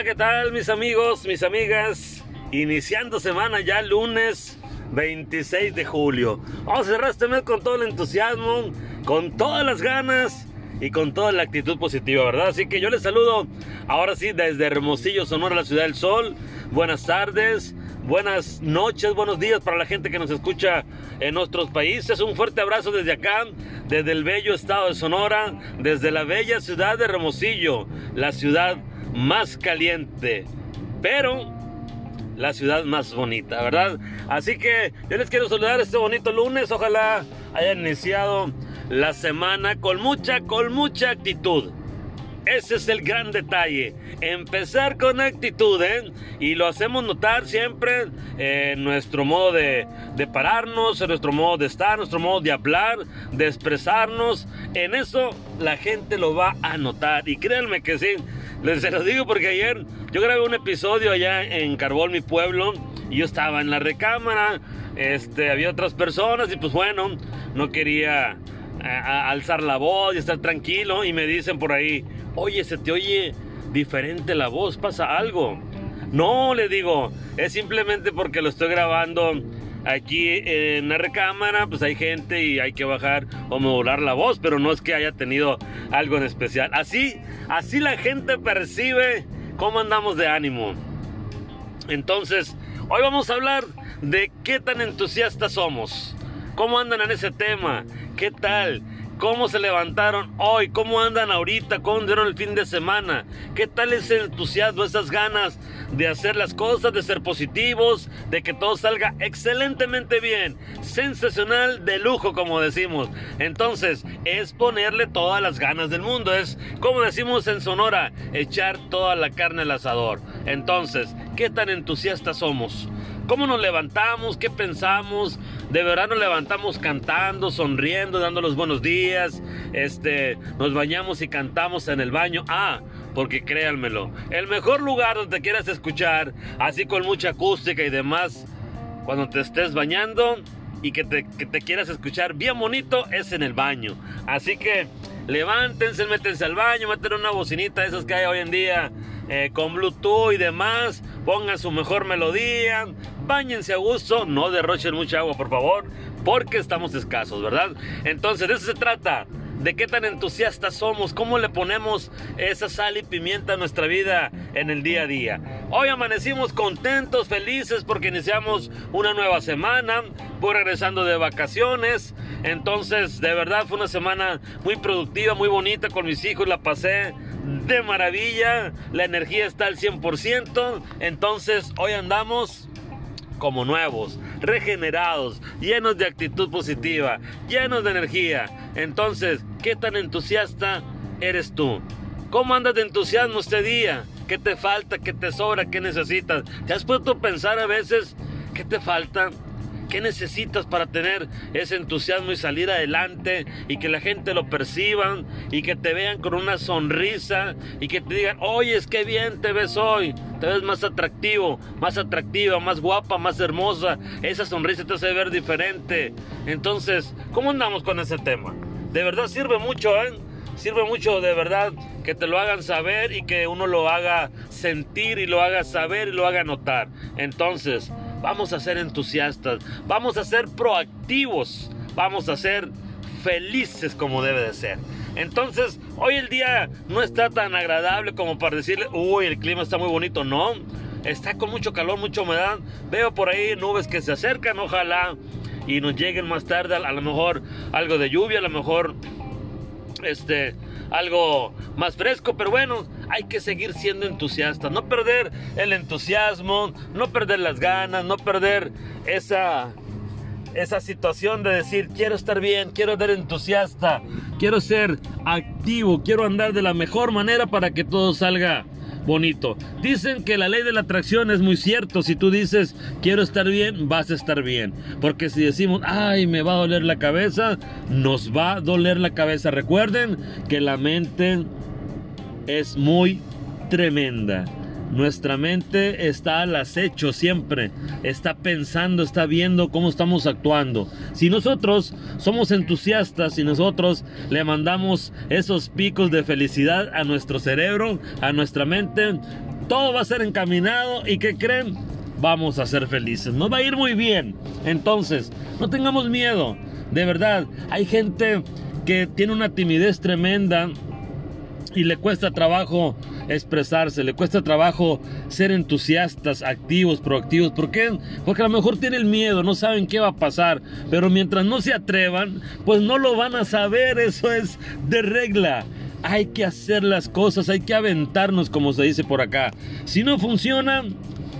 Hola, ¿qué tal mis amigos, mis amigas? Iniciando semana ya lunes 26 de julio. Vamos a cerrar este mes con todo el entusiasmo, con todas las ganas y con toda la actitud positiva, ¿verdad? Así que yo les saludo ahora sí desde Hermosillo, Sonora, la ciudad del sol. Buenas tardes, buenas noches, buenos días para la gente que nos escucha en nuestros países. Un fuerte abrazo desde acá, desde el bello estado de Sonora, desde la bella ciudad de Hermosillo, la ciudad más caliente, pero la ciudad más bonita, ¿verdad? Así que yo les quiero saludar este bonito lunes. Ojalá hayan iniciado la semana con mucha, con mucha actitud. Ese es el gran detalle. Empezar con actitud, ¿eh? Y lo hacemos notar siempre en nuestro modo de, de, pararnos, en nuestro modo de estar, nuestro modo de hablar, de expresarnos. En eso la gente lo va a notar. Y créanme que sí. Les se lo digo porque ayer yo grabé un episodio allá en Carbón, mi pueblo, y yo estaba en la recámara. Este, había otras personas y pues bueno, no quería alzar la voz y estar tranquilo. Y me dicen por ahí, oye, se te oye diferente la voz, pasa algo. No, le digo, es simplemente porque lo estoy grabando aquí en la recámara, pues hay gente y hay que bajar o modular la voz, pero no es que haya tenido algo en especial. Así, así la gente percibe cómo andamos de ánimo. Entonces, hoy vamos a hablar de qué tan entusiastas somos. ¿Cómo andan en ese tema? ¿Qué tal? Cómo se levantaron hoy, cómo andan ahorita, cómo andaron el fin de semana, qué tal ese entusiasmo, esas ganas de hacer las cosas, de ser positivos, de que todo salga excelentemente bien, sensacional, de lujo, como decimos. Entonces, es ponerle todas las ganas del mundo, es como decimos en Sonora, echar toda la carne al asador. Entonces, ¿qué tan entusiastas somos? ¿Cómo nos levantamos? ¿Qué pensamos? De verdad nos levantamos cantando, sonriendo, dando los buenos días. Este, nos bañamos y cantamos en el baño. Ah, porque créanmelo, el mejor lugar donde quieras escuchar, así con mucha acústica y demás, cuando te estés bañando y que te, que te quieras escuchar bien bonito, es en el baño. Así que levántense, métense al baño, meten una bocinita de esas que hay hoy en día eh, con Bluetooth y demás, pongan su mejor melodía, bañense a gusto, no derrochen mucha agua por favor, porque estamos escasos, ¿verdad? Entonces de eso se trata, de qué tan entusiastas somos, cómo le ponemos esa sal y pimienta a nuestra vida en el día a día. Hoy amanecimos contentos, felices porque iniciamos una nueva semana, voy regresando de vacaciones, entonces de verdad fue una semana muy productiva, muy bonita con mis hijos, la pasé de maravilla, la energía está al 100%, entonces hoy andamos como nuevos, regenerados, llenos de actitud positiva, llenos de energía. Entonces, ¿qué tan entusiasta eres tú? ¿Cómo andas de entusiasmo este día? ¿Qué te falta? ¿Qué te sobra? ¿Qué necesitas? ¿Te has puesto a pensar a veces qué te falta? ¿Qué necesitas para tener ese entusiasmo y salir adelante y que la gente lo perciban y que te vean con una sonrisa y que te digan, oye, es que bien te ves hoy, te ves más atractivo, más atractiva, más guapa, más hermosa, esa sonrisa te hace ver diferente. Entonces, ¿cómo andamos con ese tema? De verdad sirve mucho, ¿eh? Sirve mucho de verdad que te lo hagan saber y que uno lo haga sentir y lo haga saber y lo haga notar. Entonces, vamos a ser entusiastas, vamos a ser proactivos, vamos a ser felices como debe de ser. Entonces, hoy el día no está tan agradable como para decirle, uy, el clima está muy bonito, no. Está con mucho calor, mucha humedad. Veo por ahí nubes que se acercan, ojalá y nos lleguen más tarde, a lo mejor algo de lluvia, a lo mejor este algo más fresco, pero bueno, hay que seguir siendo entusiastas, no perder el entusiasmo, no perder las ganas, no perder esa esa situación de decir quiero estar bien, quiero ser entusiasta, quiero ser activo, quiero andar de la mejor manera para que todo salga bonito. Dicen que la ley de la atracción es muy cierto. Si tú dices quiero estar bien, vas a estar bien. Porque si decimos, ay, me va a doler la cabeza, nos va a doler la cabeza. Recuerden que la mente es muy tremenda. Nuestra mente está al acecho siempre, está pensando, está viendo cómo estamos actuando. Si nosotros somos entusiastas, si nosotros le mandamos esos picos de felicidad a nuestro cerebro, a nuestra mente, todo va a ser encaminado y que creen, vamos a ser felices, nos va a ir muy bien. Entonces, no tengamos miedo, de verdad, hay gente que tiene una timidez tremenda y le cuesta trabajo expresarse, le cuesta trabajo ser entusiastas, activos, proactivos. ¿Por qué? Porque a lo mejor tienen miedo, no saben qué va a pasar, pero mientras no se atrevan, pues no lo van a saber, eso es de regla. Hay que hacer las cosas, hay que aventarnos como se dice por acá. Si no funciona,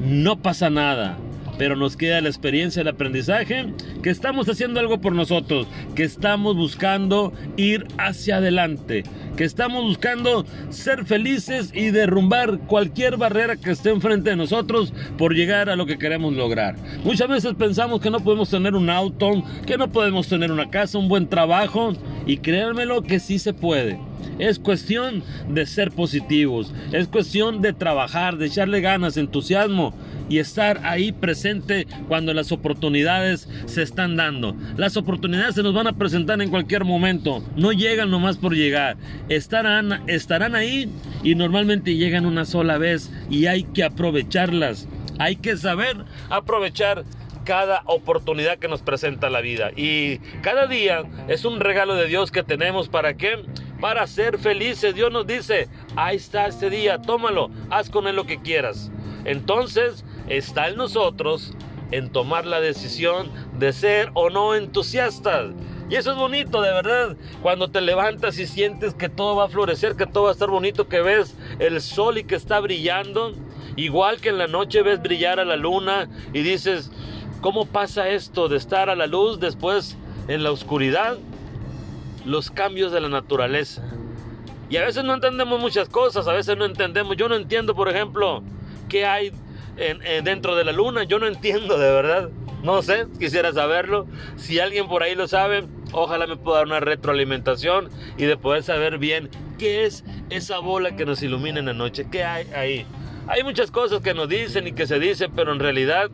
no pasa nada pero nos queda la experiencia, el aprendizaje, que estamos haciendo algo por nosotros, que estamos buscando ir hacia adelante, que estamos buscando ser felices y derrumbar cualquier barrera que esté enfrente de nosotros por llegar a lo que queremos lograr. Muchas veces pensamos que no podemos tener un auto, que no podemos tener una casa, un buen trabajo, y créanmelo que sí se puede. Es cuestión de ser positivos, es cuestión de trabajar, de echarle ganas, entusiasmo y estar ahí presente cuando las oportunidades se están dando. Las oportunidades se nos van a presentar en cualquier momento, no llegan nomás por llegar, estarán, estarán ahí y normalmente llegan una sola vez y hay que aprovecharlas. Hay que saber aprovechar cada oportunidad que nos presenta la vida. Y cada día es un regalo de Dios que tenemos para qué? Para ser felices. Dios nos dice, ahí está este día, tómalo, haz con él lo que quieras. Entonces, está en nosotros en tomar la decisión de ser o no entusiastas. Y eso es bonito, de verdad. Cuando te levantas y sientes que todo va a florecer, que todo va a estar bonito, que ves el sol y que está brillando. Igual que en la noche ves brillar a la luna y dices, ¿cómo pasa esto de estar a la luz después en la oscuridad? Los cambios de la naturaleza. Y a veces no entendemos muchas cosas, a veces no entendemos. Yo no entiendo, por ejemplo, qué hay dentro de la luna. Yo no entiendo de verdad. No sé, quisiera saberlo. Si alguien por ahí lo sabe, ojalá me pueda dar una retroalimentación y de poder saber bien qué es esa bola que nos ilumina en la noche. ¿Qué hay ahí? Hay muchas cosas que nos dicen y que se dicen, pero en realidad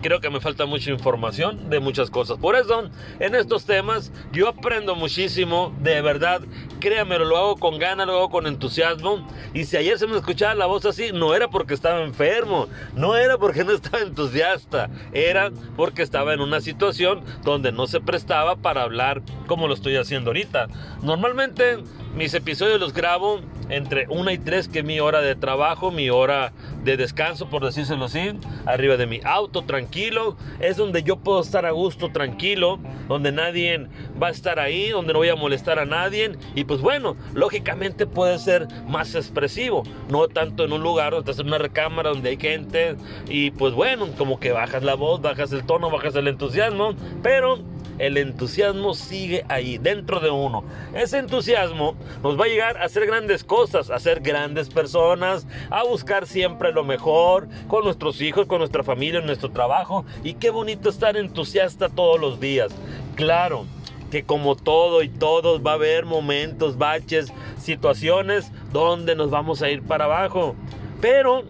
creo que me falta mucha información de muchas cosas. Por eso, en estos temas, yo aprendo muchísimo, de verdad, créanme, lo hago con ganas, lo hago con entusiasmo. Y si ayer se me escuchaba la voz así, no era porque estaba enfermo, no era porque no estaba entusiasta, era porque estaba en una situación donde no se prestaba para hablar como lo estoy haciendo ahorita. Normalmente mis episodios los grabo entre una y tres, que es mi hora de trabajo, mi hora de descanso, por decírselo así, arriba de mi auto, tranquilo. Es donde yo puedo estar a gusto, tranquilo, donde nadie va a estar ahí, donde no voy a molestar a nadie. Y pues bueno, lógicamente puede ser más expresivo, no tanto en un lugar donde estás en una recámara donde hay gente. Y pues bueno, como que bajas la voz, bajas el tono, bajas el entusiasmo, pero el entusiasmo sigue ahí, dentro de uno. Ese entusiasmo nos va a llegar a hacer grandes cosas, a ser grandes personas, a buscar siempre lo mejor con nuestros hijos, con nuestra familia, en nuestro trabajo. Y qué bonito estar entusiasta todos los días. Claro que como todo y todos va a haber momentos, baches, situaciones donde nos vamos a ir para abajo. Pero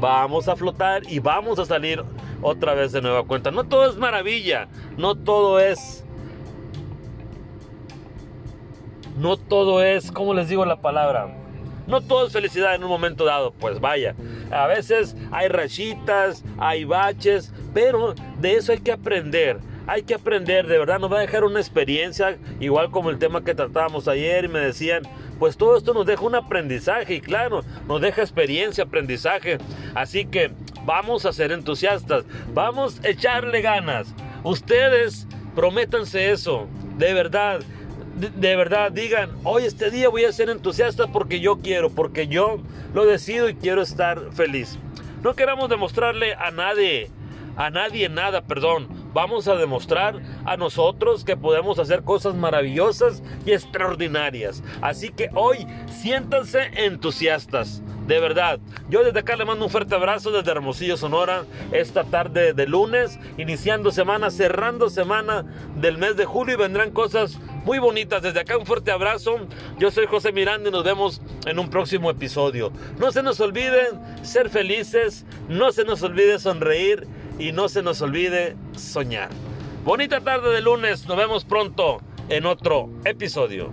vamos a flotar y vamos a salir otra vez de nueva cuenta. No todo es maravilla, no todo es... No todo es, ¿cómo les digo la palabra? No todo es felicidad en un momento dado, pues vaya. A veces hay rachitas, hay baches, pero de eso hay que aprender. Hay que aprender, de verdad, nos va a dejar una experiencia, igual como el tema que tratábamos ayer y me decían, pues todo esto nos deja un aprendizaje y claro, nos deja experiencia, aprendizaje. Así que vamos a ser entusiastas, vamos a echarle ganas. Ustedes prométanse eso, de verdad. De, verdad, digan, hoy este día voy a ser entusiasta porque yo quiero, porque yo lo decido y quiero estar feliz. No queramos demostrarle a nadie, a nadie nada, perdón. Vamos a demostrar a nosotros que podemos hacer cosas maravillosas y extraordinarias. Así que hoy siéntanse entusiastas. De verdad, yo desde acá le mando un fuerte abrazo desde Hermosillo, Sonora, esta tarde de lunes, iniciando semana, cerrando semana del mes de julio y vendrán cosas muy bonitas. Desde acá un fuerte abrazo. Yo soy José Miranda y nos vemos en un próximo episodio. No se nos olviden ser felices, no se nos olvide sonreír y no se nos olvide soñar. Bonita tarde de lunes, nos vemos pronto en otro episodio.